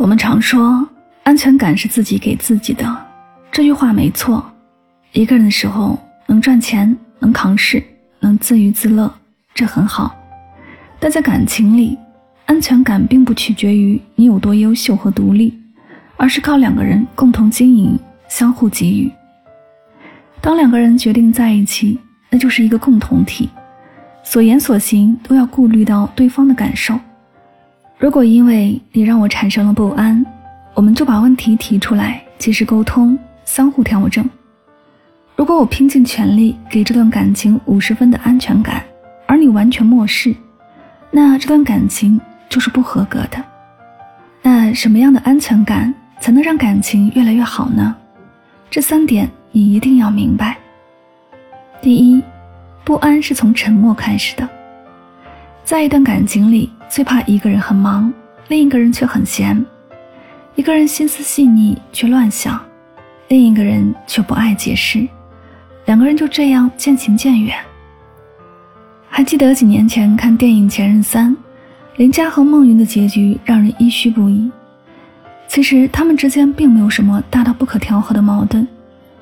我们常说，安全感是自己给自己的，这句话没错。一个人的时候，能赚钱，能扛事，能自娱自乐，这很好。但在感情里，安全感并不取决于你有多优秀和独立，而是靠两个人共同经营，相互给予。当两个人决定在一起，那就是一个共同体，所言所行都要顾虑到对方的感受。如果因为你让我产生了不安，我们就把问题提出来，及时沟通，相互调整。如果我拼尽全力给这段感情五十分的安全感，而你完全漠视，那这段感情就是不合格的。那什么样的安全感才能让感情越来越好呢？这三点你一定要明白。第一，不安是从沉默开始的。在一段感情里，最怕一个人很忙，另一个人却很闲；一个人心思细腻却乱想，另一个人却不爱解释，两个人就这样渐行渐远。还记得几年前看电影《前任三》，林佳和孟云的结局让人唏嘘不已。其实他们之间并没有什么大到不可调和的矛盾，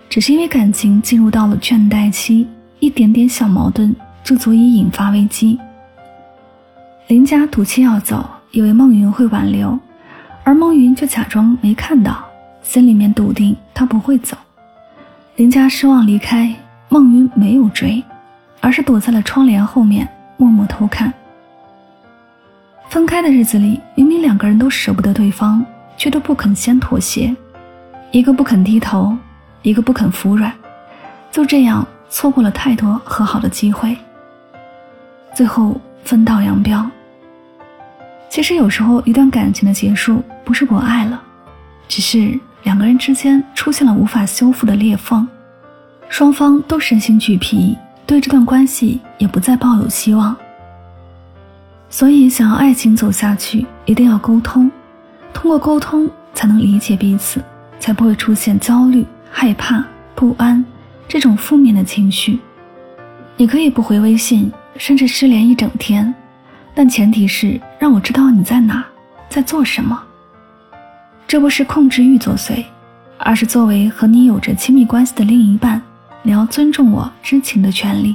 只是因为感情进入到了倦怠期，一点点小矛盾就足以引发危机。林家赌气要走，以为孟云会挽留，而孟云却假装没看到，心里面笃定他不会走。林家失望离开，孟云没有追，而是躲在了窗帘后面默默偷看。分开的日子里，明明两个人都舍不得对方，却都不肯先妥协，一个不肯低头，一个不肯服软，就这样错过了太多和好的机会，最后分道扬镳。其实有时候，一段感情的结束不是不爱了，只是两个人之间出现了无法修复的裂缝，双方都身心俱疲，对这段关系也不再抱有希望。所以，想要爱情走下去，一定要沟通，通过沟通才能理解彼此，才不会出现焦虑、害怕、不安这种负面的情绪。你可以不回微信，甚至失联一整天。但前提是让我知道你在哪，在做什么。这不是控制欲作祟，而是作为和你有着亲密关系的另一半，你要尊重我知情的权利。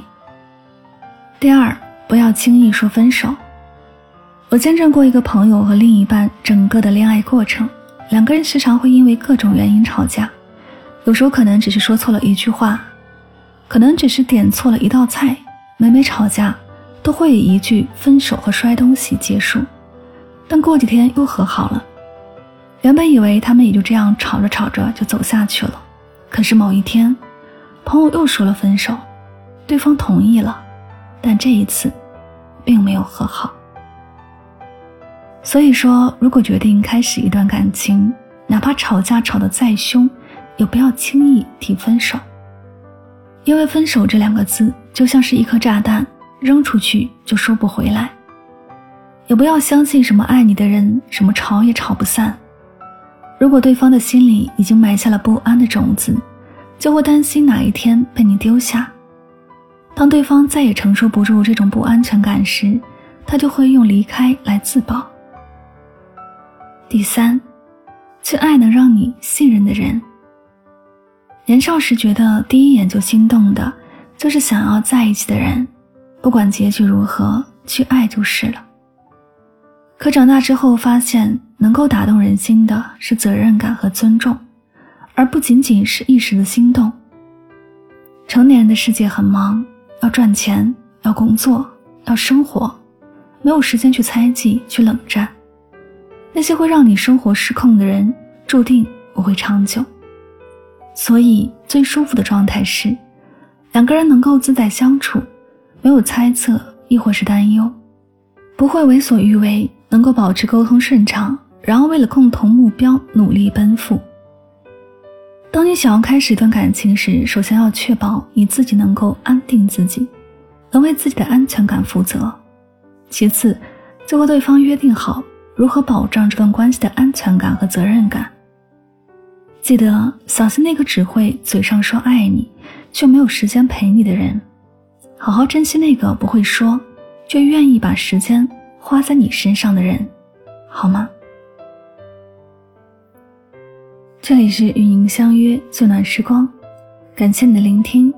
第二，不要轻易说分手。我见证过一个朋友和另一半整个的恋爱过程，两个人时常会因为各种原因吵架，有时候可能只是说错了一句话，可能只是点错了一道菜，每每吵架。都会以一句分手和摔东西结束，但过几天又和好了。原本以为他们也就这样吵着吵着就走下去了，可是某一天，朋友又说了分手，对方同意了，但这一次，并没有和好。所以说，如果决定开始一段感情，哪怕吵架吵得再凶，也不要轻易提分手，因为分手这两个字就像是一颗炸弹。扔出去就收不回来，也不要相信什么爱你的人，什么吵也吵不散。如果对方的心里已经埋下了不安的种子，就会担心哪一天被你丢下。当对方再也承受不住这种不安全感时，他就会用离开来自保。第三，去爱能让你信任的人。年少时觉得第一眼就心动的，就是想要在一起的人。不管结局如何，去爱就是了。可长大之后发现，能够打动人心的是责任感和尊重，而不仅仅是一时的心动。成年人的世界很忙，要赚钱，要工作，要生活，没有时间去猜忌、去冷战。那些会让你生活失控的人，注定不会长久。所以，最舒服的状态是。两个人能够自在相处，没有猜测亦或是担忧，不会为所欲为，能够保持沟通顺畅，然后为了共同目标努力奔赴。当你想要开始一段感情时，首先要确保你自己能够安定自己，能为自己的安全感负责。其次，就和对方约定好如何保障这段关系的安全感和责任感。记得小心那个只会嘴上说爱你，却没有时间陪你的人。好好珍惜那个不会说，却愿意把时间花在你身上的人，好吗？这里是与您相约最暖时光，感谢你的聆听。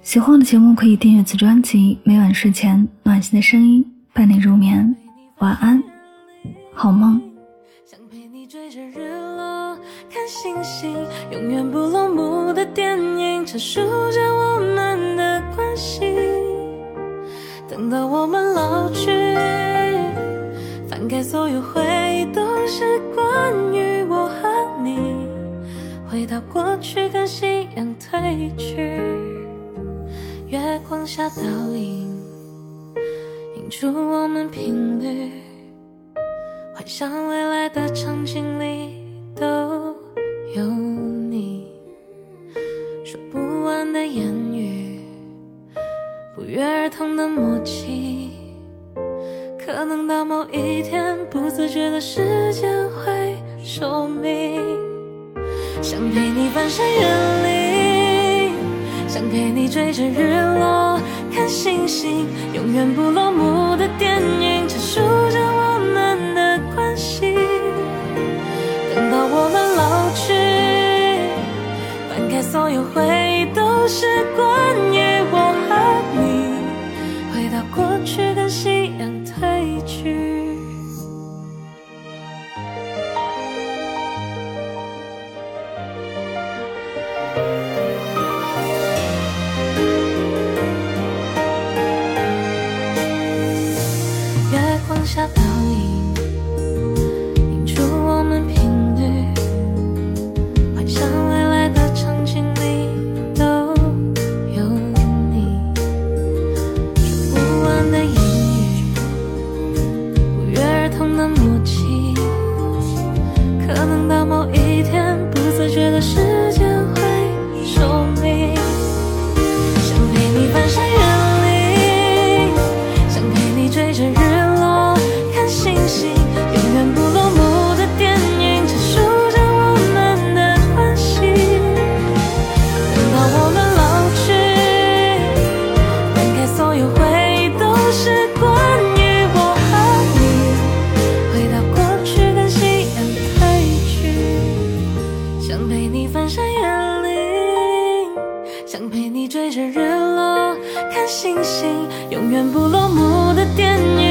喜欢我的节目可以订阅此专辑，每晚睡前暖心的声音伴你入眠，晚安，好梦。想陪你追着日落，看星星，永远不落幕的电影，阐述着我们翻开所有回忆，都是关于我和你。回到过去，看夕阳褪去，月光下倒影，映出我们频率。幻想未来的场景里都有你，说不完的言语，不约而同的默契，可能到某一天，不自觉的时间会说明。想陪你翻山越岭，想陪你追着日落看星星，永远不落幕的电影，阐述着我们的关系。等到我们老去，翻开所有回忆，都是关于。到过去，看夕阳褪去。月光下倒影，想陪你翻山越岭想陪你追着日落看星星永远不落幕的电影。